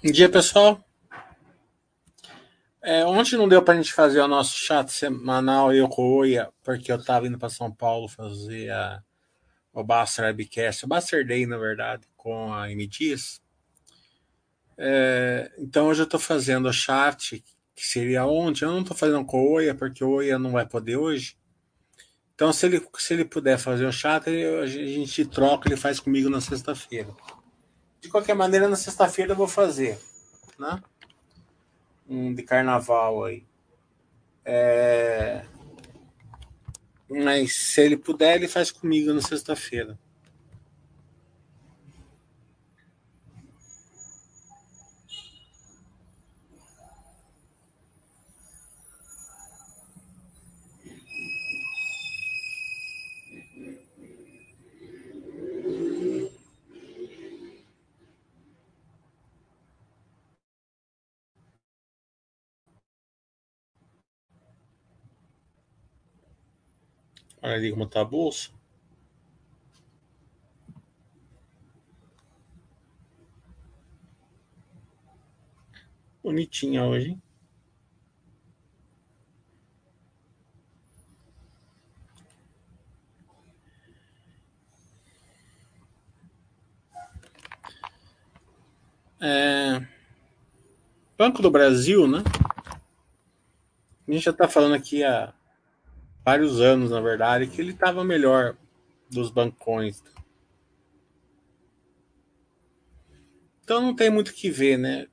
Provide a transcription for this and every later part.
Bom dia, pessoal. É, ontem não deu para a gente fazer o nosso chat semanal eu com porque eu estava indo para São Paulo fazer a, o Baster Webcast, o Baster Day, na verdade, com a M Dias. É, então hoje eu estou fazendo o chat, que seria ontem. Eu não estou fazendo com o Oia, porque o Oia não vai poder hoje. Então, se ele, se ele puder fazer o chat, a gente troca, ele faz comigo na sexta-feira. De qualquer maneira, na sexta-feira eu vou fazer, né? Um de carnaval aí. É... Mas se ele puder, ele faz comigo na sexta-feira. Olha ali como tá a bolsa. Bonitinha hoje. Hein? É... Banco do Brasil, né? A gente já está falando aqui há vários anos, na verdade, que ele estava melhor dos bancões. Então não tem muito o que ver, né?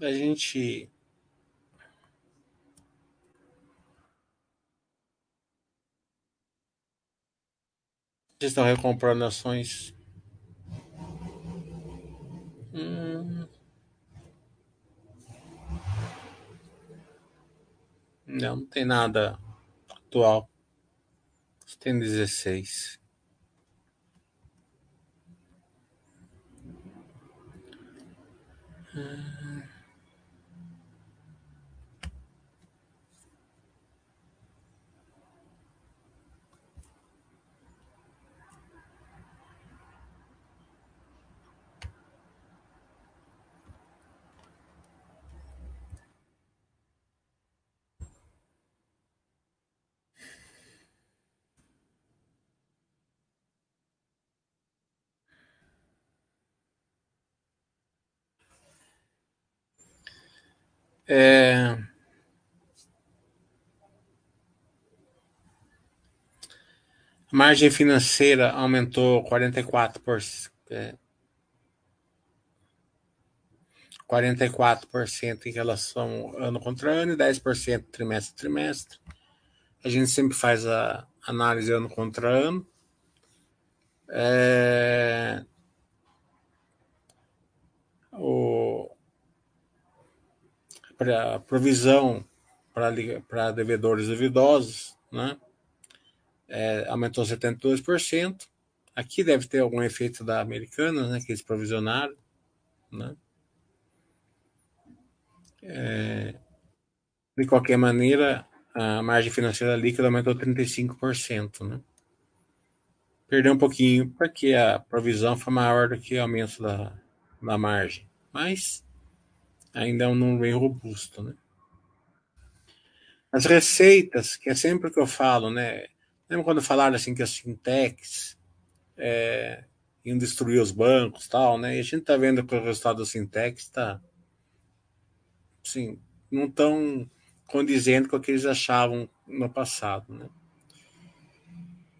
A gente. Vocês estão recomprando ações. Hum... Não, não tem nada atual. Tem 16. Hum. É... A margem financeira aumentou 44%, é, 44% em relação ano contra ano e 10% trimestre a trimestre. A gente sempre faz a análise ano contra ano. É... O para provisão para devedores duvidosos, né? É, aumentou 72%. Aqui deve ter algum efeito da Americana, né, que eles provisionaram, né? É, de qualquer maneira, a margem financeira líquida aumentou 35%, né? Perdeu um pouquinho porque a provisão foi maior do que o aumento da, da margem, mas ainda é um número bem robusto, né? As receitas, que é sempre o que eu falo, né? Lembra quando falaram assim que as fintechs é, iam destruir os bancos tal, né? E a gente está vendo que o resultado das fintechs está, assim, não tão condizendo com o que eles achavam no passado, né?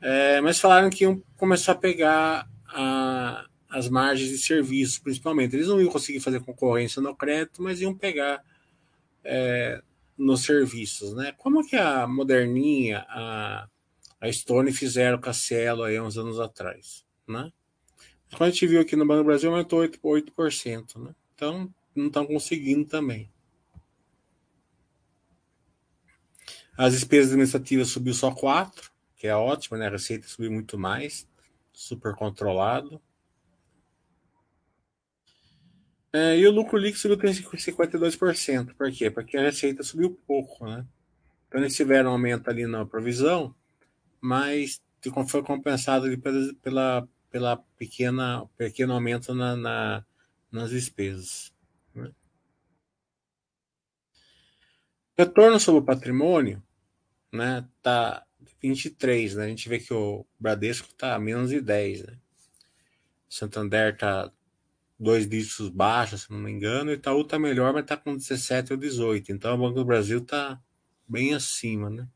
É, mas falaram que iam começar a pegar a, as margens de serviços, principalmente. Eles não iam conseguir fazer concorrência no crédito, mas iam pegar é, nos serviços, né? Como que a Moderninha, a, a Stone fizeram com a Cielo aí uns anos atrás, né? Quando a gente viu aqui no Banco do Brasil, aumentou 8%, 8% né? Então, não estão conseguindo também. As despesas administrativas subiu só 4, que é ótimo, né? A receita subiu muito mais, super controlado. É, e o lucro líquido subiu 52%. Por quê? Porque a receita subiu pouco, né? Então eles tiveram um aumento ali na provisão, mas foi compensado ali pela, pela, pela pequena pequeno aumento na, na nas despesas. Né? Retorno sobre o patrimônio, né? Tá 23, né? A gente vê que o Bradesco tá menos de 10, né? Santander tá dois dígitos baixos, se não me engano, e Itaú tá melhor, mas tá com 17 ou 18. Então o Banco do Brasil tá bem acima, né?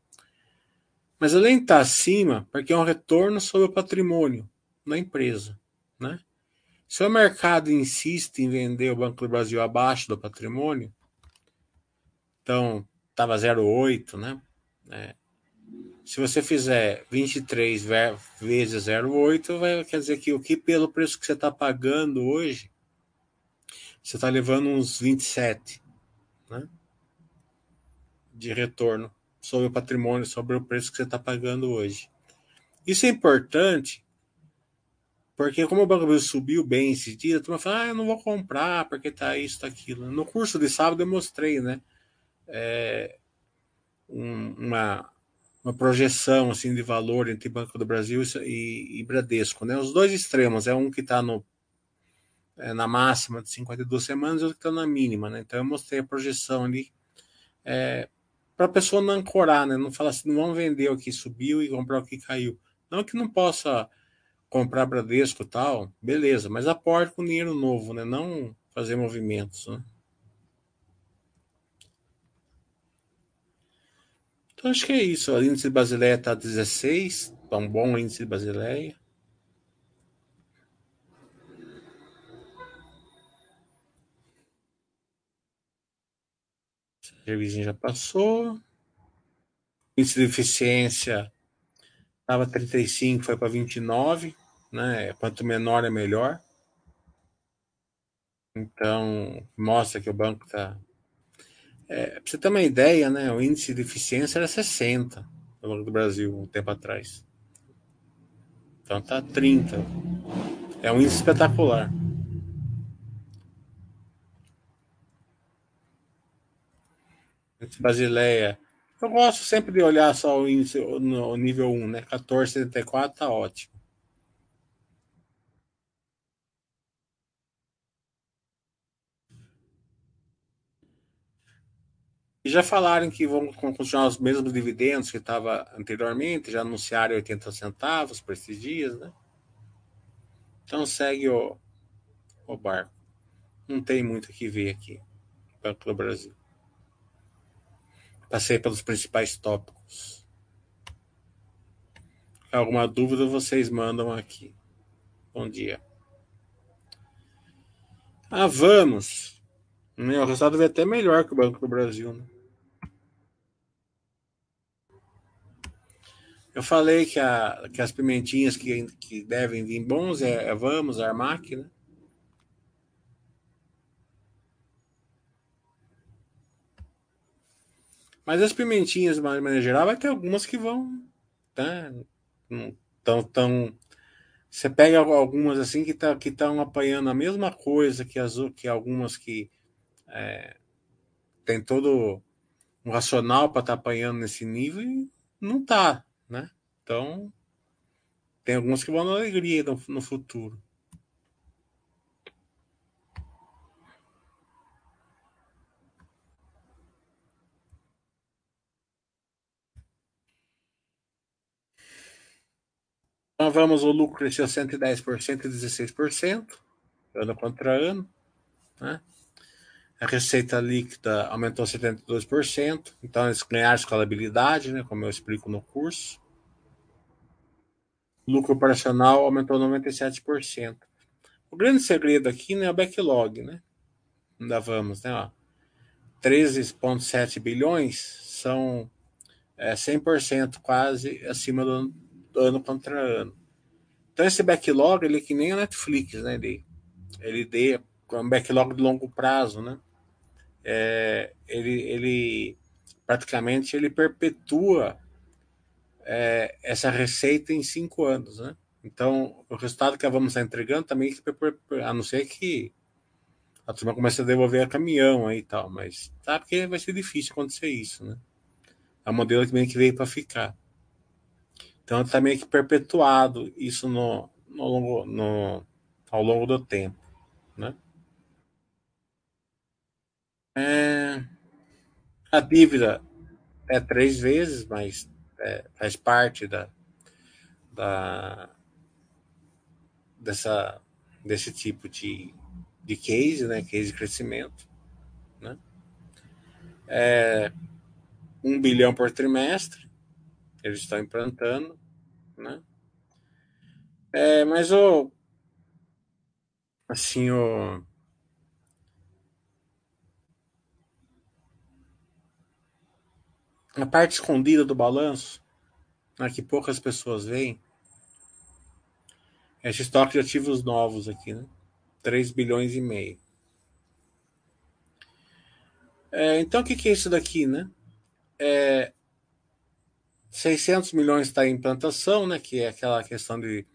Mas além de estar acima, porque é um retorno sobre o patrimônio na empresa, né? Se o mercado insiste em vender o Banco do Brasil abaixo do patrimônio, então estava 0,8, né? É. Se você fizer 23 vezes 0,8, vai, quer dizer que o que pelo preço que você está pagando hoje, você está levando uns 27 né? de retorno sobre o patrimônio, sobre o preço que você está pagando hoje. Isso é importante porque como o Banco Brasil subiu bem esses dias, a turma fala, ah, eu não vou comprar porque tá isso, tá aquilo. No curso de sábado eu mostrei, né? É, um, uma, uma projeção assim de valor entre Banco do Brasil e, e Bradesco, né? Os dois extremos, é um que está no é, na máxima de 52 semanas e outro que está na mínima, né? Então eu mostrei a projeção ali é, para a pessoa não ancorar, né? Não falar assim, não vamos vender o que subiu e comprar o que caiu. Não que não possa comprar Bradesco tal, beleza, mas aporte com dinheiro novo, né? Não fazer movimentos, né? Então acho que é isso. O índice de Basileia está 16, tá um bom índice de Basileia. Revisinho já passou. Índice de eficiência estava 35, foi para 29, né? Quanto menor é melhor. Então, mostra que o banco está. É, para você ter uma ideia, né? O índice de eficiência era 60 no Banco do Brasil um tempo atrás. Então tá 30. É um índice espetacular. Basileia. Eu gosto sempre de olhar só o índice no nível 1, né? 14,74 tá ótimo. E já falaram que vão continuar os mesmos dividendos que estava anteriormente, já anunciaram 80 centavos por esses dias, né? Então segue o, o barco. Não tem muito o que ver aqui, Banco do Brasil. Passei pelos principais tópicos. Alguma dúvida vocês mandam aqui. Bom dia. Ah, vamos. O resultado vai até melhor que o Banco do Brasil. Né? Eu falei que, a, que as pimentinhas que, que devem vir bons é, é Vamos, Armac, né? Mas as pimentinhas, de maneira geral, vai ter algumas que vão. Tá, tão, tão, você pega algumas assim que tá, estão apanhando a mesma coisa que as que algumas que é, tem todo um racional para estar tá apanhando nesse nível e não tá, né? Então tem algumas que vão na alegria no, no futuro. Então vamos, o lucro cresceu 110% e 16%, ano contra ano. Né? A receita líquida aumentou 72%, então eles ganharam escalabilidade, né, como eu explico no curso. Lucro operacional aumentou 97%. O grande segredo aqui né, é o backlog, né? Ainda vamos, né? 13,7 bilhões são é, 100% quase acima do, ano contra ano. Então esse backlog ele é que nem a Netflix, né? Ele, ele dê um backlog de longo prazo, né? É, ele, ele praticamente ele perpetua é, essa receita em cinco anos, né? Então o resultado que a vamos estar entregando também, a não ser que a turma comece a devolver a caminhão aí e tal, mas sabe que vai ser difícil acontecer isso, né? É um modelo que veio para ficar. Então está meio que perpetuado isso no, no, longo, no, ao longo do tempo. Né? É, A dívida é três vezes, mas é, faz parte da, da, dessa, desse tipo de, de case, né? Case de crescimento. Né? É, um bilhão por trimestre, eles estão implantando. Né? É, mas o. Assim, o. A parte escondida do balanço, né, que poucas pessoas veem, é esse estoque de ativos novos aqui, né? 3 bilhões e meio. É, então, o que, que é isso daqui, né? É, 600 milhões está em implantação, né? Que é aquela questão de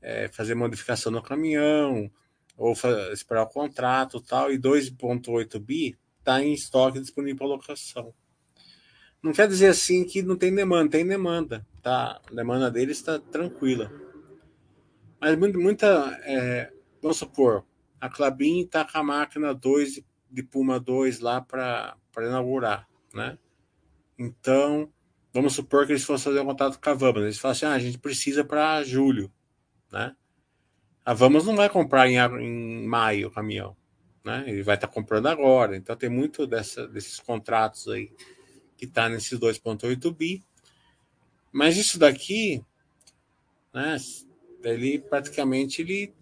é, fazer modificação no caminhão ou esperar o contrato tal. E 2,8 bi está em estoque disponível para locação. Não quer dizer assim que não tem demanda, tem demanda, tá? A demanda deles está tranquila. Mas muita, é, vamos supor, a Clabin está com a máquina 2 de Puma 2 lá para inaugurar, né? Então, vamos supor que eles fossem fazer um contato com a Vamos. Eles falam assim, ah, a gente precisa para julho, né? A Vamos não vai comprar em, em maio o caminhão, né? Ele vai estar tá comprando agora. Então, tem muito dessa, desses contratos aí que está nesses 2,8 bi. Mas isso daqui, né? Ele praticamente ele,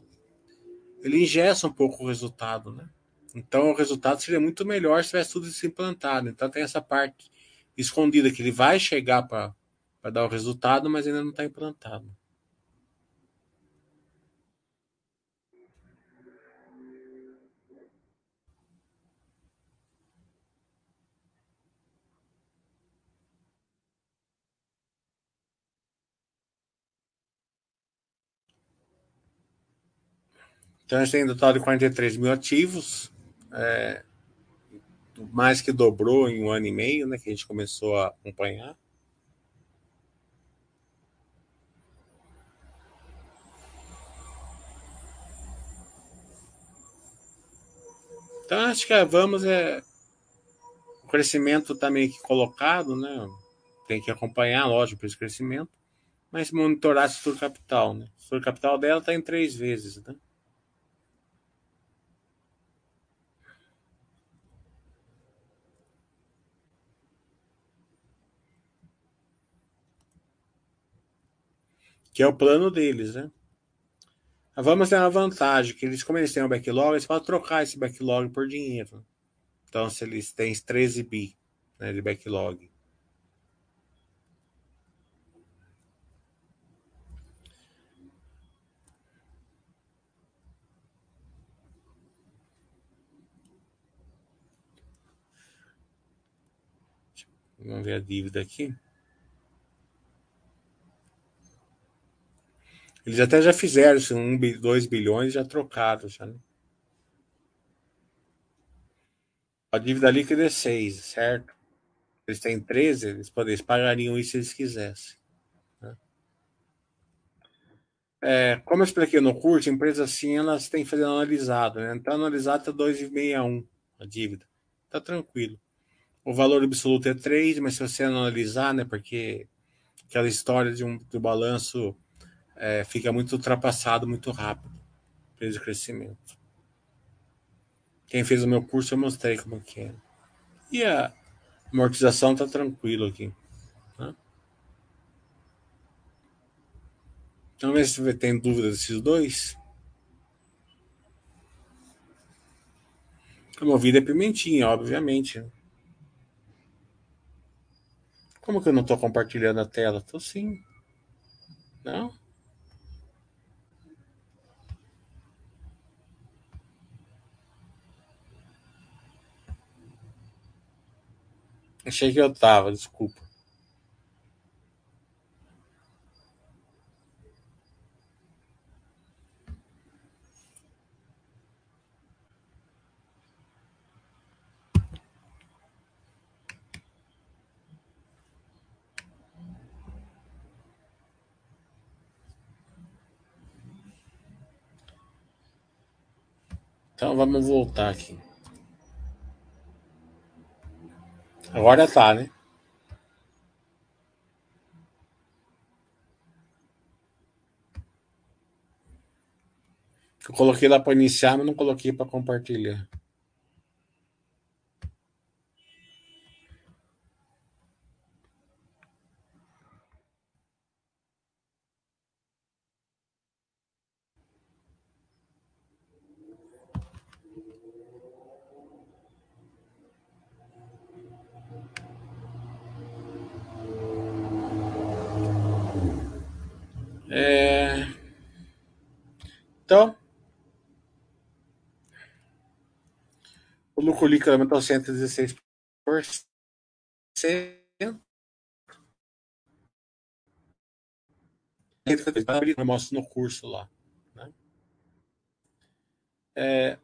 ele ingessa um pouco o resultado, né? Então o resultado seria muito melhor se tivesse tudo isso implantado. Então tem essa parte escondida que ele vai chegar para dar o resultado, mas ainda não está implantado. Então a gente tem um total de 43 mil ativos, é, mais que dobrou em um ano e meio, né, que a gente começou a acompanhar. Então acho que vamos é o crescimento está meio que colocado, né? Tem que acompanhar, lógico, esse crescimento, mas monitorar a estrutura capital, né? A estrutura capital dela está em três vezes, né? Que é o plano deles, né? Vamos ter uma vantagem, que eles, como eles têm um backlog, eles podem trocar esse backlog por dinheiro. Então, se eles têm 13 bi né, de backlog. Vamos ver a dívida aqui. Eles até já fizeram isso, um, dois bilhões já trocaram. Já, né? A dívida líquida é 6, certo? Eles têm 13, eles, podem, eles pagariam isso se eles quisessem. Né? É, como eu expliquei no curso, empresas assim, elas têm que fazer analisado. Né? Então, analisado está 2,61 a dívida. Está tranquilo. O valor absoluto é 3, mas se você analisar, né, porque aquela história de um do balanço é, fica muito ultrapassado muito rápido peso de crescimento. Quem fez o meu curso eu mostrei como que é. E a amortização tá tranquilo aqui. Né? Então, ver se tem dúvida desses dois. A movida é pimentinha, obviamente. Como que eu não estou compartilhando a tela? Estou sim. Não? Achei que eu tava, desculpa. Então vamos voltar aqui. Agora tá, né? Eu coloquei lá para iniciar, mas não coloquei para compartilhar. É... Então, o lucro líquido aumentou 116%. Eu mostro no curso lá. Né? É,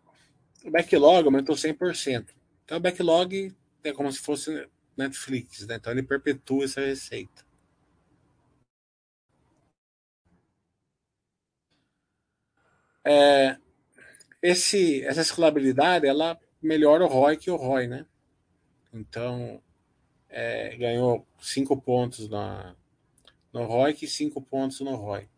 o backlog aumentou 100%. Então, o backlog é como se fosse Netflix, né? então ele perpetua essa receita. É, esse, essa escalabilidade ela melhora o ROI que o ROI, né? Então, é, ganhou 5 pontos na, no ROI e 5 pontos no ROI.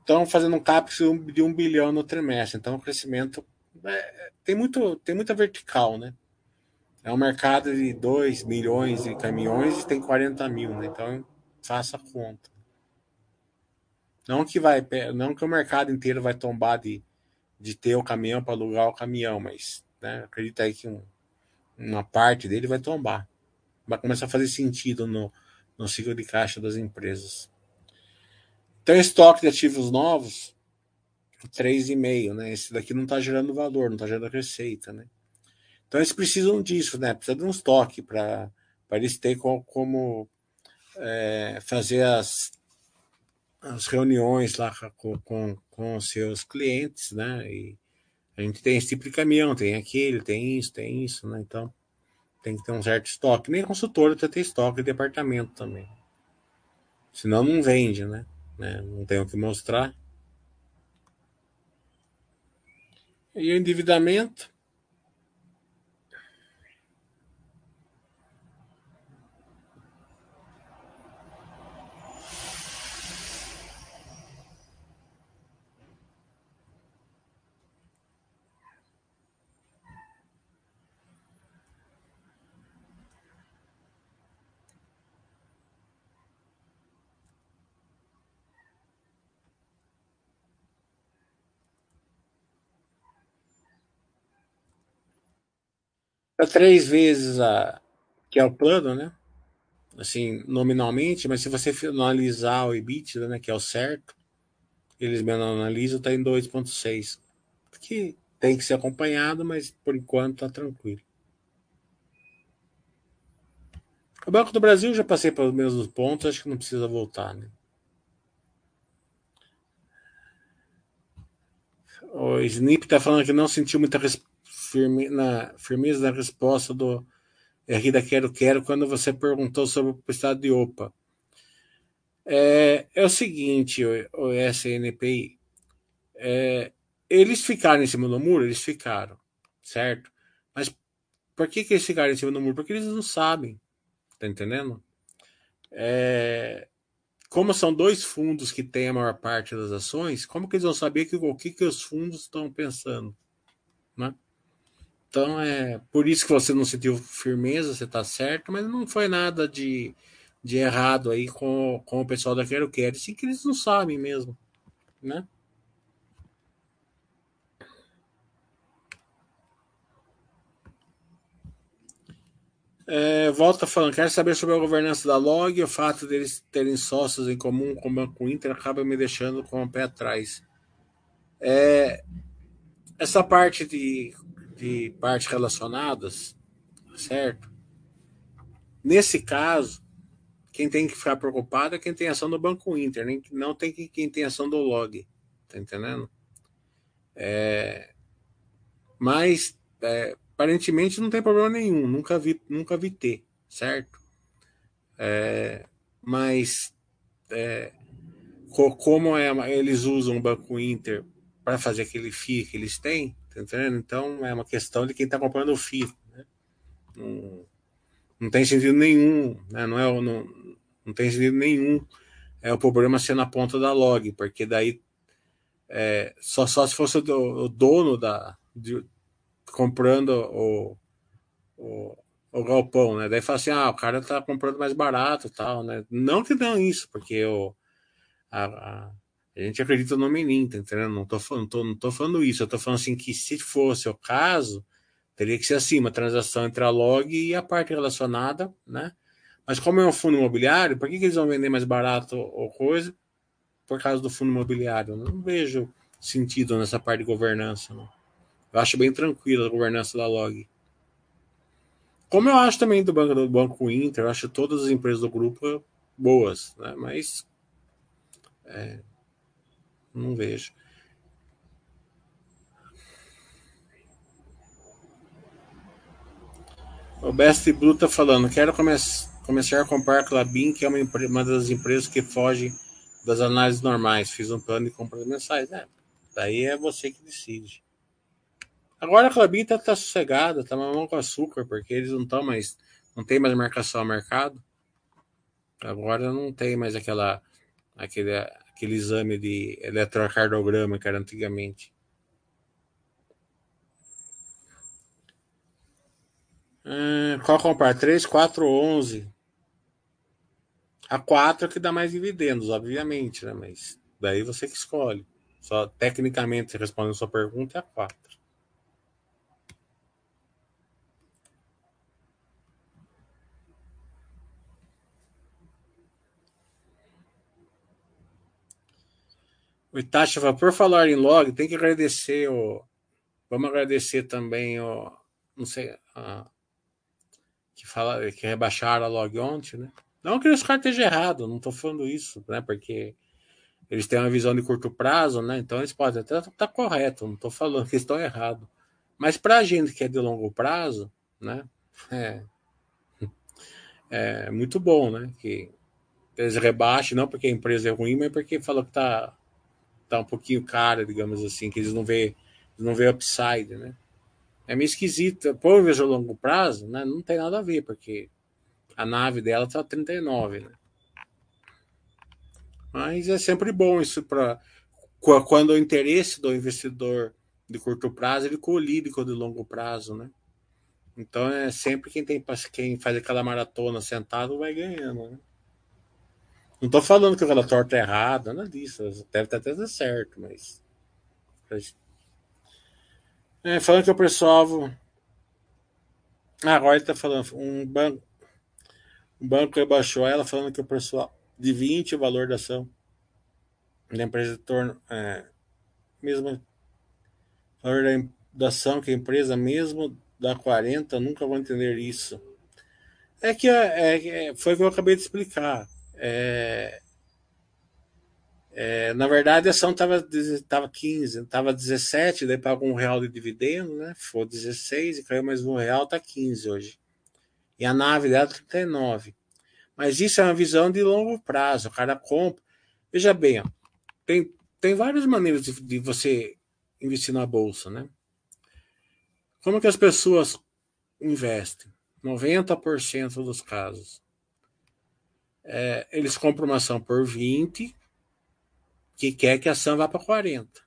Estão fazendo um CAPEX de 1 um bilhão no trimestre. Então, o crescimento é, tem, muito, tem muita vertical, né? É um mercado de 2 milhões de caminhões e tem 40 mil, né? Então, faça a conta. Não que vai, não que o mercado inteiro vai tombar de, de ter o caminhão para alugar o caminhão, mas né, acredita aí que um, uma parte dele vai tombar. Vai começar a fazer sentido no, no ciclo de caixa das empresas. Então, estoque de ativos novos, 3,5, né? Esse daqui não está gerando valor, não está gerando receita, né? Então, eles precisam disso, né? Precisa de um estoque para eles terem como, como é, fazer as, as reuniões lá com, com, com seus clientes, né? E a gente tem esse tipo de caminhão, tem aquele, tem isso, tem isso, né? Então tem que ter um certo estoque. Nem consultor tem que ter estoque de departamento também. Senão não vende, né? né? Não tem o que mostrar. E o endividamento, é três vezes a que é o plano, né? Assim, nominalmente, mas se você analisar o EBITDA, né, que é o certo, eles me analisam, está em 2,6. Que tem que ser acompanhado, mas por enquanto está tranquilo. O Banco do Brasil já passei pelos mesmos pontos, acho que não precisa voltar, né? O Snip está falando que não sentiu muita firme, na firmeza da resposta do R da Quero Quero quando você perguntou sobre o estado de OPA. É, é o seguinte, o, o SNPI, é, eles ficaram em cima do muro, eles ficaram, certo? Mas por que, que eles ficaram em cima do muro? Porque eles não sabem, tá entendendo? É, como são dois fundos que têm a maior parte das ações, como que eles vão saber que, o que, que os fundos estão pensando? Né? Então é por isso que você não sentiu firmeza, você está certo, mas não foi nada de, de errado aí com, com o pessoal da Quero Quero, sim que eles não sabem mesmo, né? É, volta falando, quero saber sobre a governança da Log, o fato deles terem sócios em comum com o Banco Inter acaba me deixando com o pé atrás. É, essa parte de de partes relacionadas, certo? Nesse caso, quem tem que ficar preocupado é quem tem ação do Banco Inter, nem, não tem que, quem tem ação do Log, tá entendendo? É, mas é, aparentemente não tem problema nenhum, nunca vi, nunca vi ter, certo? É, mas é, como é, eles usam o Banco Inter para fazer aquele FII que eles têm, tá entendendo? Então é uma questão de quem está comprando o FII. Né? Não, não tem sentido nenhum, né? não, é, não, não tem sentido nenhum é o problema ser na ponta da log, porque daí é, só, só se fosse o, o dono da de, comprando o, o, o, galpão, né? Daí fala assim, ah, o cara tá comprando mais barato tal, né? Não que não isso, porque o, a, a, a gente acredita no menino, tá entendendo? Não tô, não, tô, não tô falando isso, eu tô falando assim que se fosse o caso, teria que ser assim, uma transação entre a log e a parte relacionada, né? Mas como é um fundo imobiliário, por que, que eles vão vender mais barato ou coisa? Por causa do fundo imobiliário. Eu não vejo sentido nessa parte de governança. Não. Eu acho bem tranquila a governança da Log. Como eu acho também do Banco, do banco Inter, eu acho todas as empresas do grupo boas, né? mas é, não vejo. O Best Blue tá falando, quero começar Comecei a comprar a Clabin, que é uma, uma das empresas que foge das análises normais. Fiz um plano de compras mensais. É, daí é você que decide. Agora a Clabin tá, tá sossegada, tá mamão com açúcar, porque eles não estão mais. Não tem mais marcação ao mercado. Agora não tem mais aquela, aquele, aquele exame de eletrocardiograma que era antigamente. Hum, qual comprar? 3, 4 ou 11? A 4 é que dá mais dividendos, obviamente, né? Mas daí você que escolhe. Só tecnicamente respondendo a sua pergunta é a 4. O Itachi por falar em log, tem que agradecer o. Vamos agradecer também o. Não sei. A, que, fala, que rebaixaram a log ontem, né? Não que os caras estejam errados, não estou falando isso, né? Porque eles têm uma visão de curto prazo, né? Então eles podem até estar tá correto, não estou falando que estão errados. Mas para a gente que é de longo prazo, né? É, é muito bom, né? Que eles rebaixem, não porque a empresa é ruim, mas porque falou que tá, tá um pouquinho cara, digamos assim, que eles não vê, não vê upside, né? É meio esquisito. Eu vejo a longo prazo, né? Não tem nada a ver, porque a nave dela está 39, né? Mas é sempre bom isso para quando o interesse do investidor de curto prazo ele colide com o de longo prazo, né? Então é sempre quem tem quem faz aquela maratona sentado vai ganhando, né? Não estou falando que o relatório está errado, nada disso. Deve estar até certo, mas. É, falando que o pessoal. Ah, agora ele está falando. Um banco, o banco rebaixou ela falando que o preço de 20 o valor da ação da empresa torna é, mesmo valor da, da ação que a empresa mesmo dá 40 nunca vou entender isso é que é, é, foi o que eu acabei de explicar é, é, na verdade a ação estava tava 15 estava 17 daí pagou um real de dividendo né foi 16 e caiu mais um real tá 15 hoje e a nave dela 39. Mas isso é uma visão de longo prazo. O cara compra. Veja bem, ó, tem, tem várias maneiras de, de você investir na bolsa, né? Como que as pessoas investem? 90% dos casos. É, eles compram uma ação por 20, que quer que a ação vá para 40.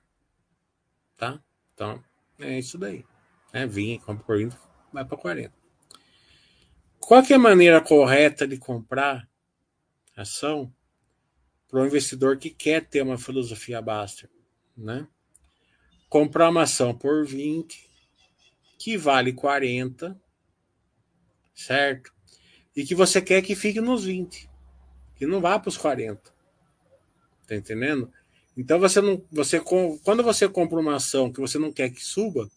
Tá? Então, é isso daí. É, 20, compra por 20, vai para 40. Qual é a maneira correta de comprar ação para um investidor que quer ter uma filosofia Baster? Né? Comprar uma ação por 20, que vale 40, certo? E que você quer que fique nos 20, que não vá para os 40. Tá entendendo? Então você não, você quando você compra uma ação que você não quer que suba,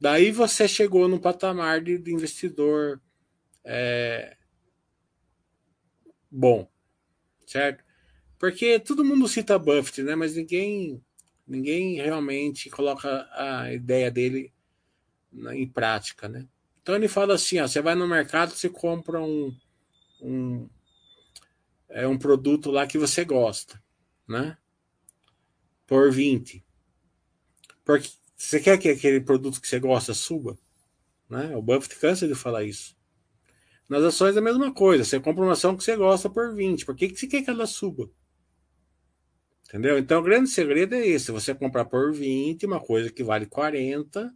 Daí você chegou no patamar de, de investidor é, bom, certo? Porque todo mundo cita Buffett, né? Mas ninguém, ninguém realmente coloca a ideia dele em prática, né? Então ele fala assim: ó, você vai no mercado, você compra um, um, é um produto lá que você gosta, né? Por 20. Porque você quer que aquele produto que você gosta suba? Né? O Buffett cansa de falar isso. Nas ações é a mesma coisa. Você compra uma ação que você gosta por 20. Por que, que você quer que ela suba? Entendeu? Então o grande segredo é esse: você comprar por 20 uma coisa que vale 40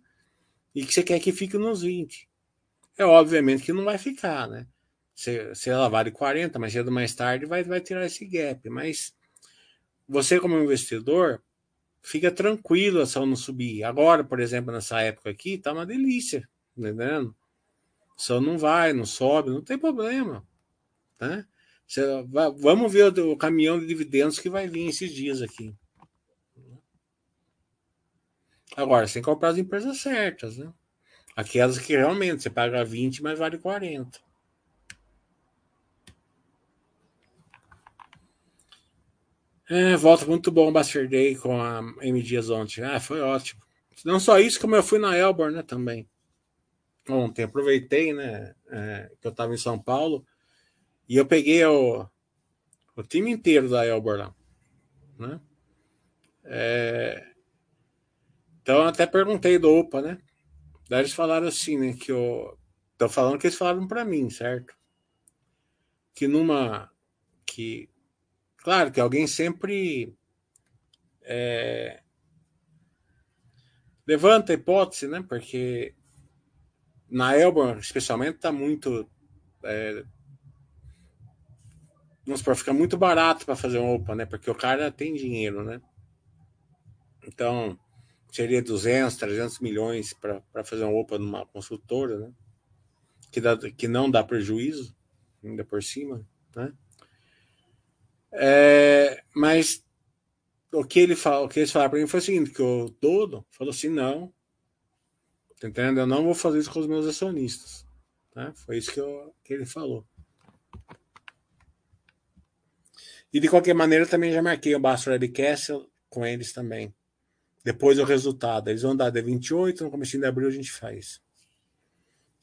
e que você quer que fique nos 20. É obviamente que não vai ficar, né? Se, se ela vale 40, mas cedo ou mais tarde vai, vai tirar esse gap. Mas você, como investidor, fica tranquilo a ação não subir. Agora, por exemplo, nessa época aqui, tá uma delícia, tá entendendo? Só não vai, não sobe, não tem problema. Né? Vai, vamos ver o, o, caminhão de dividendos que vai vir esses dias aqui. Agora, sem comprar as empresas certas, né? Aquelas que realmente você paga 20, mas vale 40. É, volta muito bom o Bastard Day com a M Dias ontem. Ah, foi ótimo. Não só isso, como eu fui na Elbor, né, também ontem. Aproveitei, né, é, que eu estava em São Paulo e eu peguei o, o time inteiro da Elbor lá, né? É, então eu até perguntei do OPA, né? Daí eles falaram assim, né, que eu tô falando que eles falaram para mim, certo? Que numa que claro que alguém sempre é, levanta a hipótese, né? Porque na Elba, especialmente, está muito. É, vamos supor, fica muito barato para fazer um OPA, né? Porque o cara tem dinheiro, né? Então, seria 200, 300 milhões para fazer um OPA numa consultora, né? Que, dá, que não dá prejuízo, ainda por cima, né? É, mas o que ele fala, o que eles falaram para mim foi o seguinte, que o todo falou assim, não, Tá entendendo? Eu não vou fazer isso com os meus acionistas. Tá? Foi isso que, eu, que ele falou. E de qualquer maneira, também já marquei o Bastro Webcast com eles também. Depois o resultado. Eles vão dar de 28, no começo de abril a gente faz.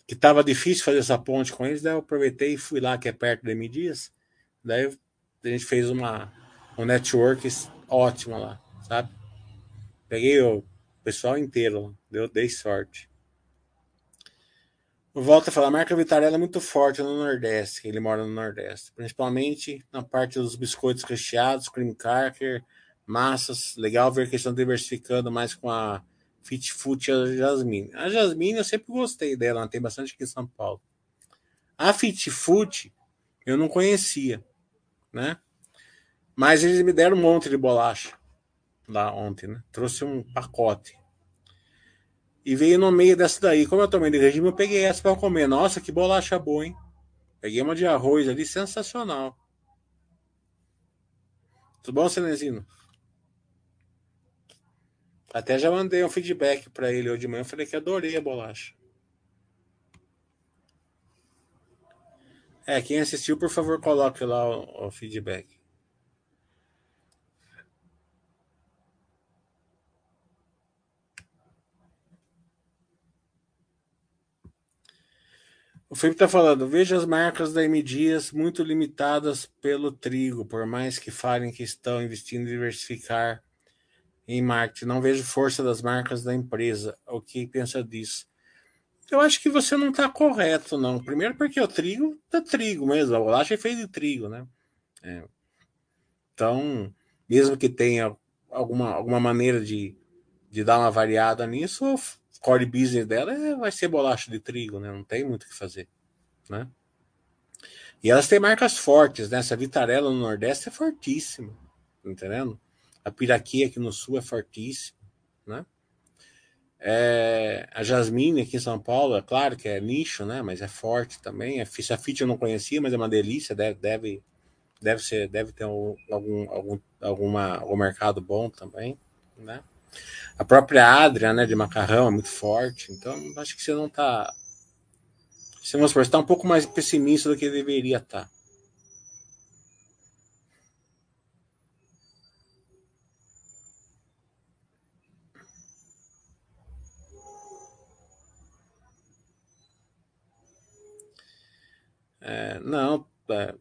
Que estava difícil fazer essa ponte com eles, daí eu aproveitei e fui lá, que é perto de Dias. Daí a gente fez uma um network ótima lá, sabe? Peguei o pessoal inteiro, deu, dei sorte. Volta a falar, a marca Vitarella é muito forte no Nordeste, ele mora no Nordeste, principalmente na parte dos biscoitos recheados, cream cracker, massas. Legal ver que estão diversificando mais com a Fit Food e a Jasmine. A Jasmine eu sempre gostei dela, tem bastante aqui em São Paulo. A Fit Food eu não conhecia, né? Mas eles me deram um monte de bolacha lá ontem, né? Trouxe um pacote. E veio no meio dessa daí. Como eu tomei de regime, eu peguei essa para comer. Nossa, que bolacha boa, hein? Peguei uma de arroz ali, sensacional. Tudo bom, Cenezino? Até já mandei um feedback para ele hoje de manhã. Falei que adorei a bolacha. É, quem assistiu, por favor, coloque lá o, o feedback. O Felipe está falando, veja as marcas da M muito limitadas pelo trigo, por mais que falem que estão investindo em diversificar em marketing. Não vejo força das marcas da empresa. O que pensa disso? Eu acho que você não está correto, não. Primeiro porque o trigo é trigo mesmo. A bolacha é feita de trigo, né? É. Então, mesmo que tenha alguma, alguma maneira de, de dar uma variada nisso, core business dela é, vai ser bolacha de trigo, né? Não tem muito o que fazer, né? E elas têm marcas fortes, né? Essa Vitarella no Nordeste é fortíssima, tá entendendo? A Piraquê aqui no Sul é fortíssima, né? É, a Jasmine aqui em São Paulo, é claro que é nicho, né? Mas é forte também. A Fit eu não conhecia, mas é uma delícia. Deve, deve, deve ser, deve ter algum, algum, alguma, algum mercado bom também, né? A própria Adria, né, de macarrão, é muito forte. Então, acho que você não está. Você, vamos supor, está um pouco mais pessimista do que deveria estar. Tá. É, não, é,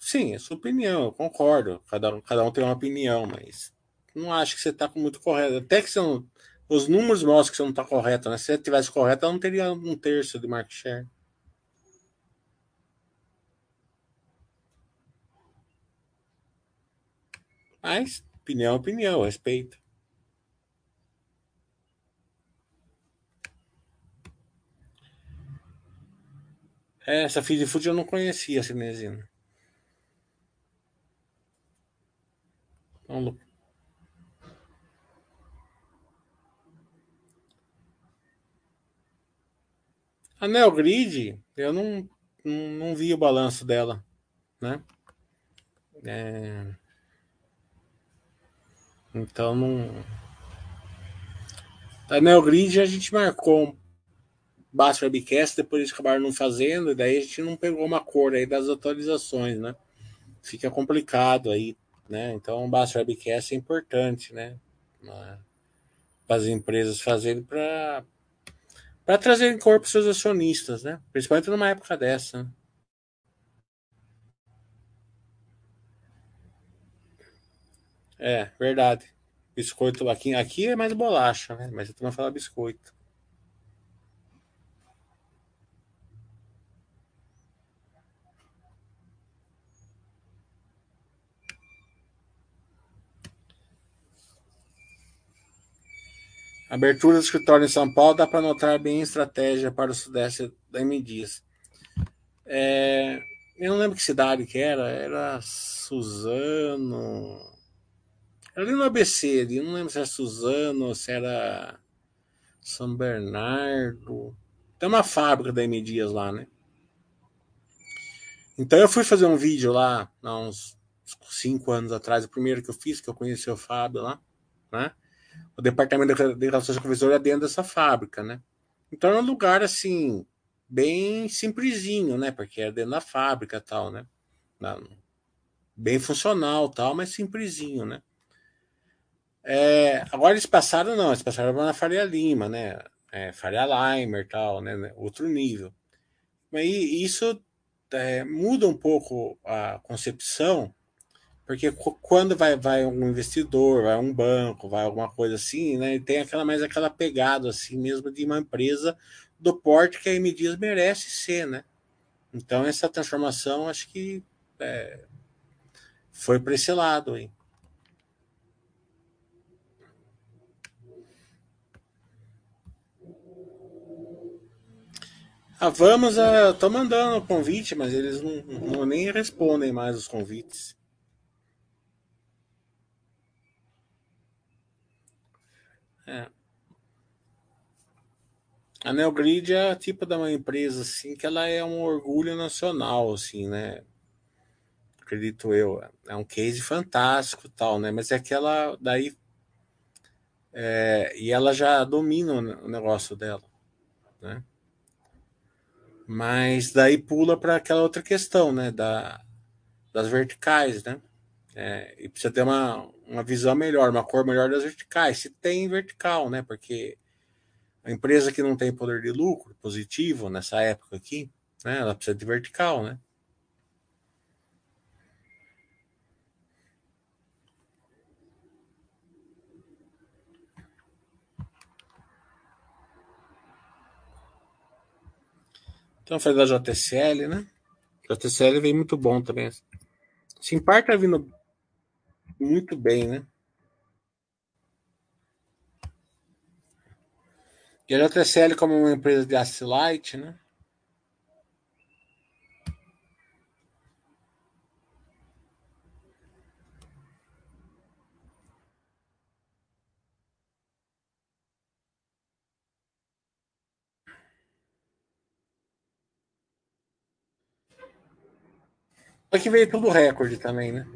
sim, é sua opinião, eu concordo. Cada, cada um tem uma opinião, mas não acho que você está muito correto. Até que você não, os números mostram que você não está correto, né? Se você tivesse correto, não teria um terço de market share. Mas, opinião é opinião, respeito. Essa Feed Food eu não conhecia, Cinesina. Vamos A Neogrid, eu não, não, não, vi o balanço dela, né? É... Então não. A Neogrid a gente marcou Baixo Webcast, depois eles acabaram não fazendo, e daí a gente não pegou uma cor aí das atualizações, né? Fica complicado aí, né? Então o Baixo Webcast é importante, né? Para as empresas fazerem para para trazer em corpo seus acionistas, né? Principalmente numa época dessa. Né? É, verdade. Biscoito aqui, aqui é mais bolacha, né? Mas eu também falo biscoito. Abertura do escritório em São Paulo dá para notar bem a estratégia para o sudeste da M Dias. É, eu não lembro que cidade que era, era Suzano. Era ali no ABC, ali, não lembro se era Suzano, se era São Bernardo. Tem uma fábrica da M Dias lá, né? Então eu fui fazer um vídeo lá, há uns cinco anos atrás, o primeiro que eu fiz, que eu conheci o Fábio lá, né? O departamento de relações com o visor é dentro dessa fábrica, né? Então é um lugar assim bem simplesinho, né? Porque é dentro da fábrica tal, né? Bem funcional tal, mas simplesinho, né? É, agora eles passaram não, eles passaram na Faria Lima, né? É, Faria Limer tal, né? Outro nível. Mas isso é, muda um pouco a concepção porque quando vai, vai um investidor, vai um banco, vai alguma coisa assim, né? Tem aquela mais aquela pegada assim mesmo de uma empresa do porte que a M Dias merece ser, né? Então essa transformação acho que é, foi para esse lado aí. Ah, vamos, a, tô mandando o convite, mas eles não, não nem respondem mais os convites. É. A Neogrid é tipo de uma empresa assim que ela é um orgulho nacional, assim, né? Acredito eu. É um case fantástico tal, né? Mas é que ela daí é, e ela já domina o negócio dela, né? Mas daí pula para aquela outra questão, né? Da, das verticais, né? É, e precisa ter uma, uma visão melhor, uma cor melhor das verticais. Se tem vertical, né? Porque a empresa que não tem poder de lucro positivo nessa época aqui, né? Ela precisa de vertical, né? Então foi da JCL, né? JCL vem muito bom também. Simpar tá vindo muito bem, né? E a JCL como uma empresa de light, né? Aqui veio tudo recorde também, né?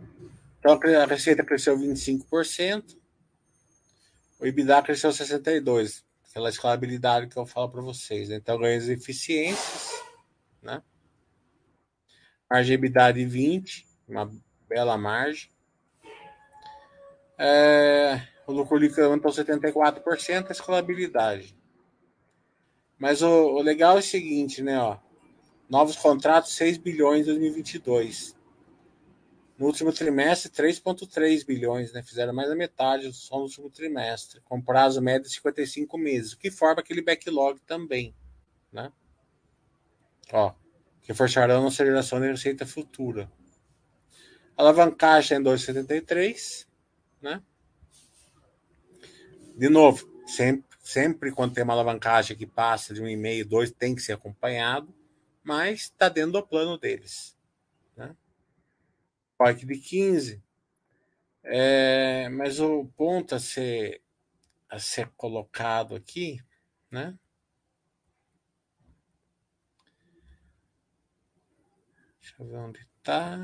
Então a receita cresceu 25%, o EBITDA cresceu 62%, pela escalabilidade que eu falo para vocês. Né? Então ganhos de eficiências, né? Margem EBITDA de 20%, uma bela margem. É, o lucro líquido aumentou 74%, a escalabilidade. Mas o, o, legal é o seguinte, né? Ó, novos contratos 6 bilhões em 2022 No último trimestre, 3,3 bilhões, né? Fizeram mais da metade só no último trimestre, com prazo médio de 55 meses, o que forma aquele backlog também, né? Ó, que forçarão a aceleração da receita futura. Alavancagem em 2,73, né? De novo, sempre, sempre quando tem uma alavancagem que passa de um e meio, dois, tem que ser acompanhado, mas está dentro do plano deles. Né? POC de 15. É, mas o ponto a ser, a ser colocado aqui, né? Deixa eu ver onde está.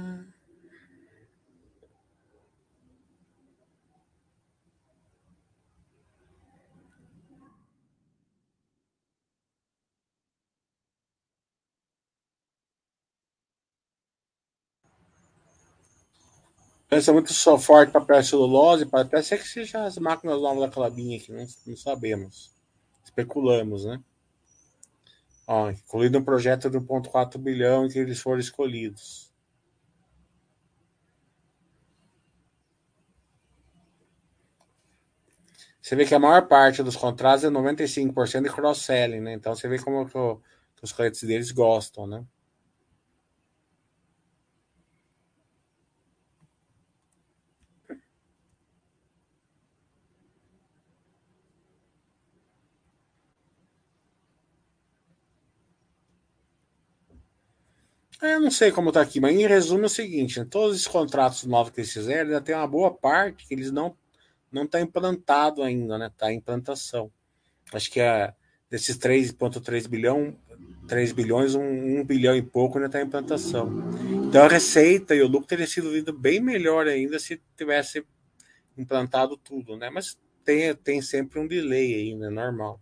Pensa muito só forte papel celulose, pode até ser que seja as máquinas novas da Clabinha que não, não sabemos. Especulamos, né? Ó, incluído um projeto de 1,4 bilhão em que eles foram escolhidos. Você vê que a maior parte dos contratos é 95% de cross-selling, né? Então você vê como que, o, que os clientes deles gostam, né? Eu não sei como está aqui, mas em resumo é o seguinte: né? todos os contratos novos que eles fizeram, ainda tem uma boa parte que eles não não está implantado ainda, né? Está em implantação. Acho que é desses 3,3 bilhão, 3 bilhões, 1, 1 bilhão e pouco ainda está em implantação. Então a receita e o lucro teria sido vindo bem melhor ainda se tivesse implantado tudo, né? Mas tem, tem sempre um delay aí, né? Normal.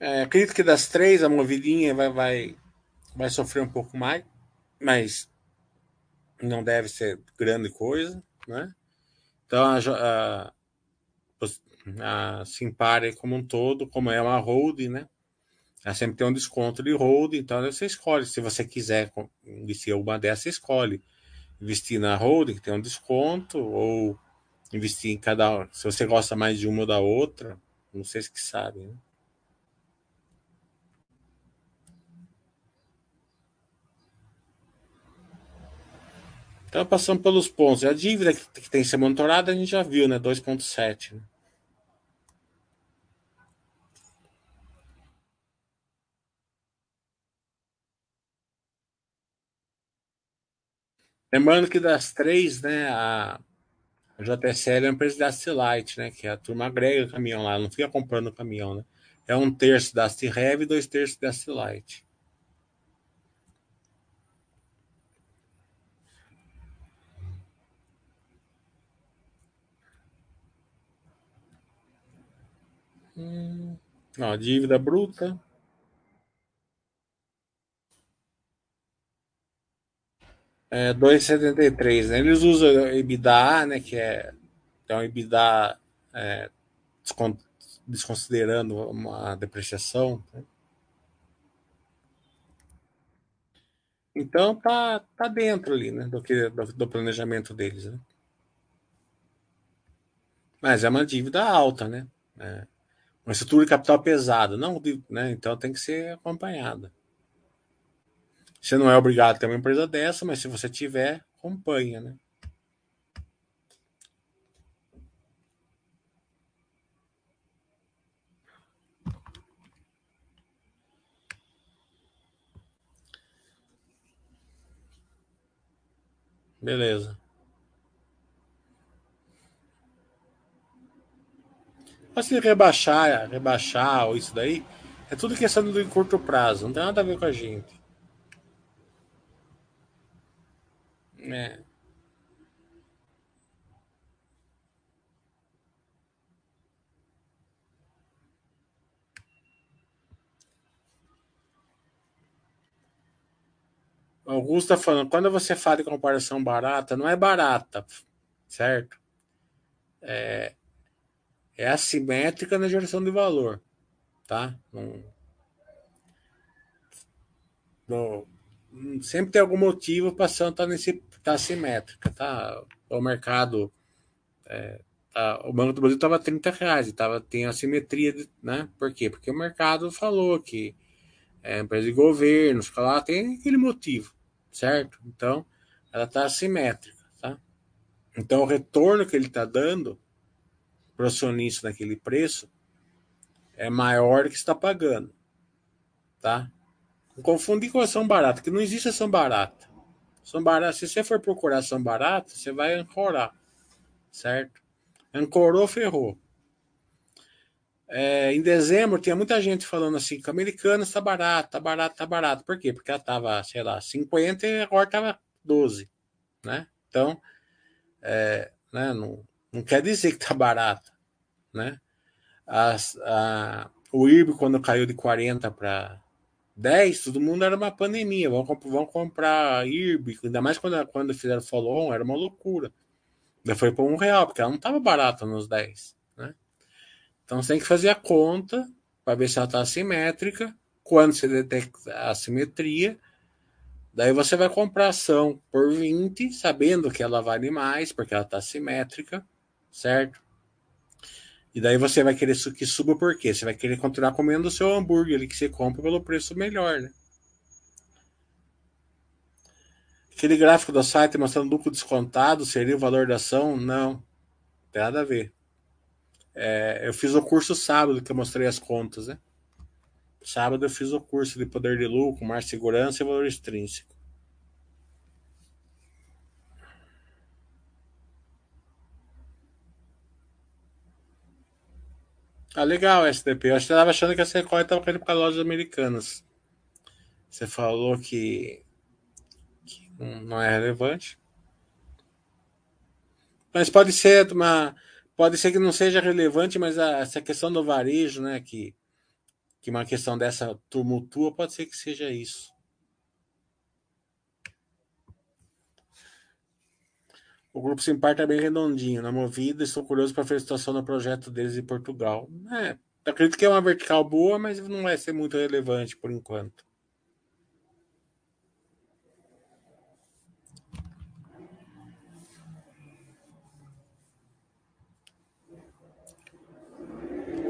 É, acredito que das três, a movidinha vai, vai, vai sofrer um pouco mais, mas não deve ser grande coisa, né? Então a, a, a Simpare como um todo, como é uma holding, né? Ela sempre tem um desconto de holding, então você escolhe. Se você quiser investir uma dessas, você escolhe. Investir na holding, que tem um desconto, ou investir em cada. Se você gosta mais de uma ou da outra, não sei se que sabe, né? Então, passando pelos pontos. A dívida que, que tem que ser monitorada, a gente já viu, né? 2,7. Né? Lembrando que das três, né, a, JSL é uma empresa da Light, né, que é a turma agrega caminhão lá, não fica comprando caminhão, né. É um terço da Rev e dois terços da Light. Hum, ó, dívida bruta. É 2,73, né? Eles usam EBITDA, né? Que é, é um EBITDA é, desconsiderando uma depreciação. Né? Então tá, tá dentro ali, né? Do, que, do, do planejamento deles, né? Mas é uma dívida alta, né? É uma estrutura de capital pesada, não, né? Então tem que ser acompanhada. Você não é obrigado a ter uma empresa dessa, mas se você tiver, acompanha, né? Beleza. Mas se rebaixar, rebaixar ou isso daí, é tudo questão do curto prazo, não tem nada a ver com a gente. É. Augusto está falando, quando você fala de comparação barata, não é barata, certo? É, é assimétrica na geração de valor, tá? Não... no, sempre tem algum motivo para a ação estar tá nesse tá assimétrica, tá? O mercado é, tá, o Banco do Brasil estava 30 reais, tava, tem assimetria, né? Por quê? Porque o mercado falou que é empresa de governo, fica lá, tem aquele motivo, certo? Então, ela está assimétrica, tá? Então, o retorno que ele está dando para o acionista naquele preço é maior que está pagando, tá? Não confundir com ação barata, que não existe ação barata. Ação barata, se você for procurar ação barata, você vai ancorar, certo? Ancorou, ferrou. É, em dezembro tinha muita gente falando assim que a americana está barata, está barata, está barata. Por quê? Porque ela estava, sei lá, 50 e agora estava 12, né? Então, é, né, não, não quer dizer que está barata, né? As, a, o IRB, quando caiu de 40 para 10, todo mundo era uma pandemia. Vão, vão comprar IRB, ainda mais quando, quando fizeram follow-on, era uma loucura. Daí foi para um real, porque ela não estava barata nos 10. Né? Então você tem que fazer a conta para ver se ela está assimétrica. Quando você detecta a assimetria, daí você vai comprar ação por 20, sabendo que ela vale mais, porque ela está assimétrica, certo? E daí você vai querer que suba por quê? Você vai querer continuar comendo o seu hambúrguer ali que você compra pelo preço melhor, né? Aquele gráfico do site mostrando lucro descontado seria o valor da ação? Não. Não tem nada a ver. É, eu fiz o curso sábado que eu mostrei as contas, né? Sábado eu fiz o curso de poder de lucro, mais segurança e valor extrínseco. Ah, legal, SDP. Eu estava achando que a Sequoia estava caindo para lojas americanas. Você falou que não é relevante. Mas pode ser uma, pode ser que não seja relevante, mas a, essa questão do varejo, né, que que uma questão dessa tumultua pode ser que seja isso. O grupo Simpar está bem redondinho, na movida. Estou curioso para ver a situação no projeto deles em Portugal. É, acredito que é uma vertical boa, mas não vai ser muito relevante por enquanto.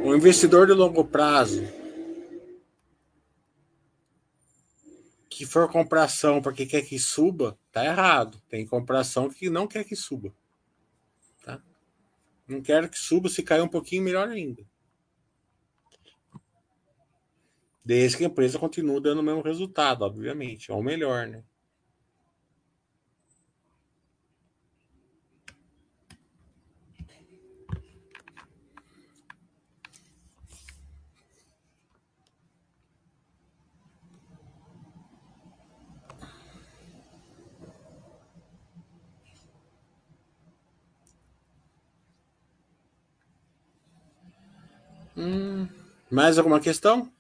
Um investidor de longo prazo que for comprar ação porque quer que suba, tá errado. Tem compração que não quer que suba. Tá? Não quero que suba, se cair um pouquinho, melhor ainda. Desde que a empresa continue dando o mesmo resultado, obviamente, ou melhor, né? Hum, mais alguma questão?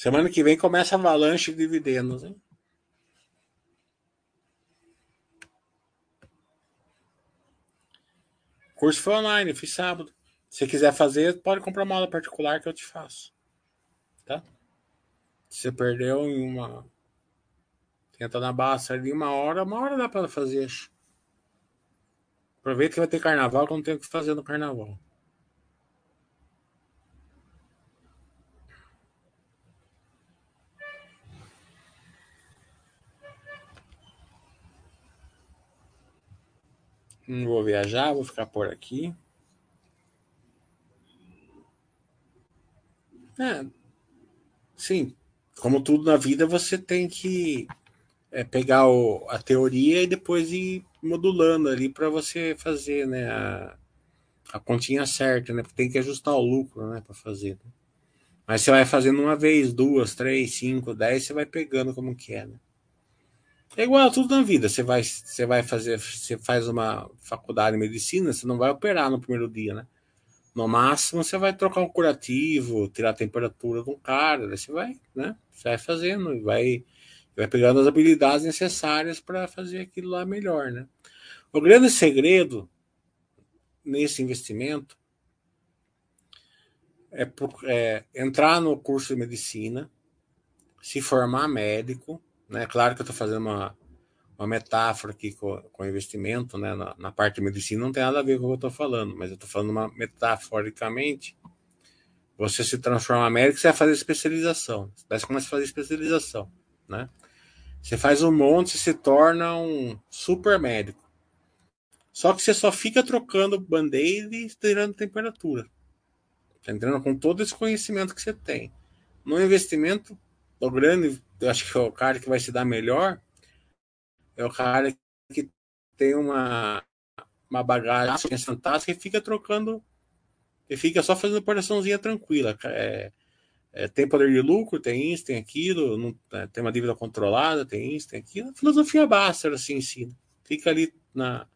Semana que vem começa a avalanche de dividendos, hein? O curso foi online, fiz sábado. Se quiser fazer, pode comprar uma aula particular que eu te faço. Tá? Se você perdeu em uma. Tenta na basta ali uma hora, uma hora dá para fazer. Aproveita que vai ter carnaval, que eu não tenho o que fazer no carnaval. Não vou viajar, vou ficar por aqui. É, sim, como tudo na vida, você tem que é, pegar o, a teoria e depois ir modulando ali para você fazer né, a, a continha certa, né? Porque tem que ajustar o lucro, né, para fazer. Né? Mas você vai fazendo uma vez, duas, três, cinco, dez, você vai pegando como que é, né? É igual a tudo na vida. Você vai, você vai fazer, você faz uma faculdade de medicina, você não vai operar no primeiro dia, né? No máximo, você vai trocar um curativo, tirar a temperatura de um cara, você vai, né? Você vai fazendo e vai, vai pegando as habilidades necessárias para fazer aquilo lá melhor, né? O grande segredo nesse investimento é, é entrar no curso de medicina, se formar médico, né? Claro que eu estou fazendo uma, uma metáfora aqui com, com investimento, né? Na, na, parte de medicina não tem nada a ver com o que eu estou falando, mas eu estou falando uma metaforicamente. Você se transforma médico, você vai fazer especialização. Você começa a fazer especialização, né? Você faz um monte, você se torna um super médico. Só que você só fica trocando band-aid e tirando temperatura. Tá entrando com todo esse conhecimento que você tem. No investimento, o grande eu acho que é o cara que vai se dar melhor é o cara que tem uma, uma bagagem fantástica e fica trocando, e fica só fazendo operaçãozinha tranquila. É, é, tem poder de lucro, tem isso, tem aquilo, não, é, tem uma dívida controlada, tem isso, tem aquilo. Filosofia basta, assim, ensina. Fica ali na,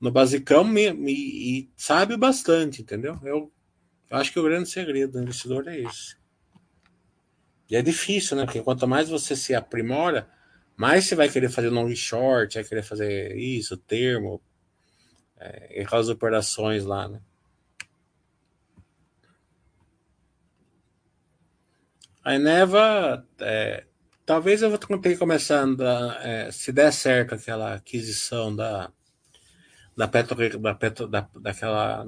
no basicão e, e sabe bastante, entendeu? Eu, eu acho que o grande segredo do investidor é esse. E é difícil, né? Porque quanto mais você se aprimora, mais você vai querer fazer long short, vai querer fazer isso, termo, é, aquelas operações lá, né? A Eneva, é, talvez eu vou ter que começar a andar, é, se der certo aquela aquisição da da Petro, da, Petro, da, daquela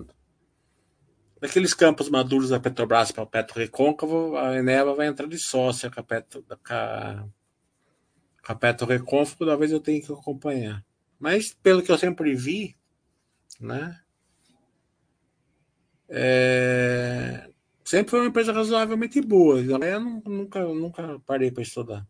daqueles campos maduros da Petrobras para o Petro Recôncavo, a Eneva vai entrar de sócia com a Petro, com a, com a Petro Recôncavo, talvez eu tenha que acompanhar. Mas, pelo que eu sempre vi, né, é, sempre foi uma empresa razoavelmente boa. Eu nunca, nunca parei para estudar.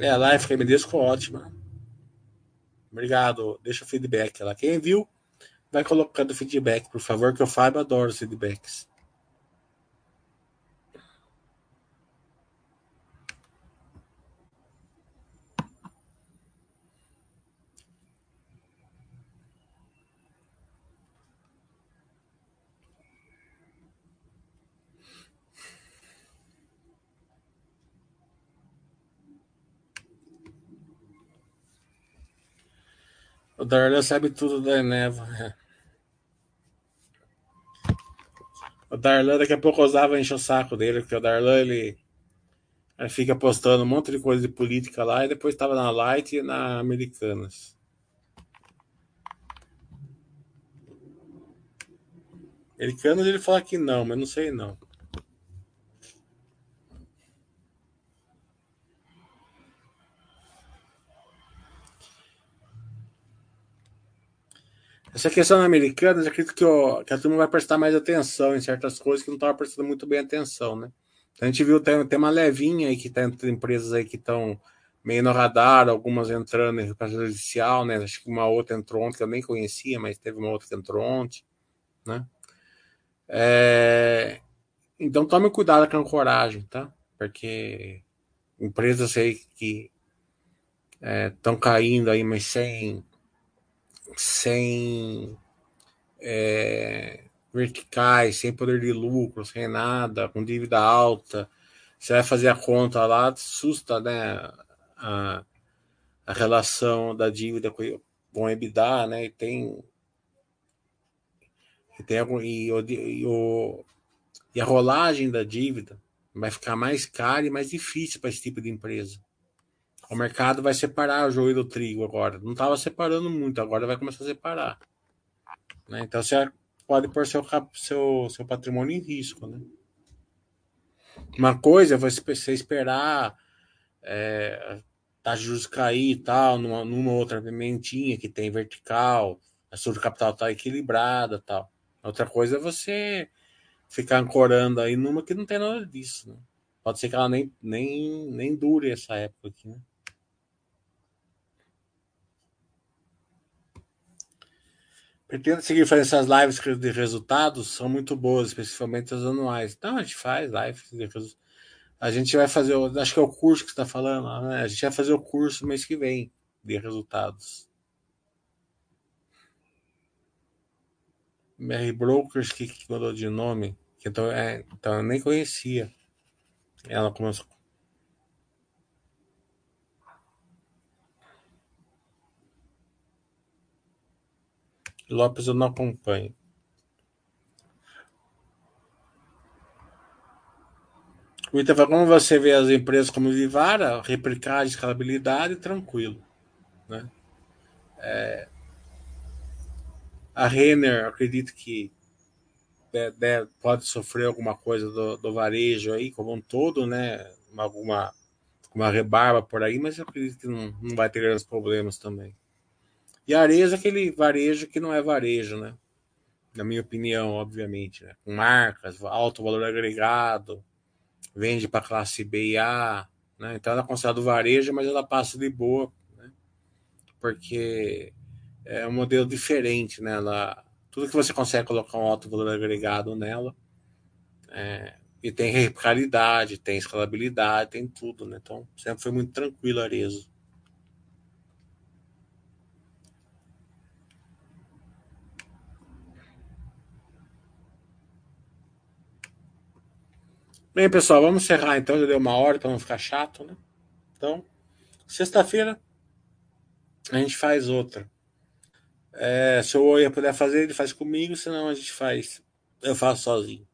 É, me deu ficou ótima. Obrigado. Deixa o feedback lá. Quem viu, vai colocando feedback, por favor, que o Fábio adora os feedbacks. Darlan sabe tudo da Eneva. O Darlan, daqui a pouco usava encher o saco dele, porque o Darlan ele, ele fica postando um monte de coisa de política lá e depois estava na Light e na Americanas. Americanas ele fala que não, mas não sei não. Essa questão americana, eu acredito que, ó, que a turma vai prestar mais atenção em certas coisas que não estava prestando muito bem atenção, né? Então, a gente viu, tem, tem uma levinha aí que está entre empresas aí que estão meio no radar, algumas entrando em recuperação judicial, né? Acho que uma outra entrou ontem, que eu nem conhecia, mas teve uma outra que entrou ontem, né? É... Então, tome cuidado com a coragem, tá? Porque empresas aí que estão é, caindo aí, mas sem sem é, verticais, sem poder de lucro, sem nada, com dívida alta. Você vai fazer a conta lá, assusta né, a, a relação da dívida com, o EBITDA, né? E tem. E, tem e, e, o, e a rolagem da dívida vai ficar mais cara e mais difícil para esse tipo de empresa. O mercado vai separar o joio do trigo agora. Não estava separando muito, agora vai começar a separar. Né? Então você pode pôr seu, seu, seu patrimônio em risco. Né? Uma coisa é você esperar é, taxa de juros cair e tal, numa, numa outra pimentinha que tem vertical, a sua capital está equilibrada tal. Outra coisa é você ficar ancorando aí numa que não tem nada disso. Né? Pode ser que ela nem, nem, nem dure essa época aqui, né? Pretendo seguir fazendo essas lives de resultados, são muito boas, especialmente as anuais. Então, a gente faz lives de resultados. A gente vai fazer, acho que é o curso que está falando, né? A gente vai fazer o curso mês que vem de resultados. Mary Brokers, que, que mudou de nome, então, é, então eu nem conhecia. Ela começou. Lopes eu não acompanho. Então, como você vê as empresas como Vivara, replicar escalabilidade tranquilo. Né? É, a Renner, acredito que de, de, pode sofrer alguma coisa do, do, varejo aí, como um todo, né? Alguma uma rebarba por aí, mas eu acredito que não, não vai ter grandes problemas também. E a Arezzo é aquele varejo que não é varejo, né? Na minha opinião, obviamente, né? Com marcas, alto valor agregado, vende para classe B e A, né? Então ela é considerada varejo, mas ela passa de boa, né? Porque é um modelo diferente, né? Ela, tudo que você consegue colocar um alto valor agregado nela, é, e tem replicabilidade, tem escalabilidade, tem tudo, né? Então sempre foi muito tranquilo Arezo. Bem, pessoal, vamos encerrar então. Já deu uma hora para não ficar chato, né? Então, sexta-feira a gente faz outra. É, se o Oia puder fazer, ele faz comigo, senão a gente faz. Eu faço sozinho.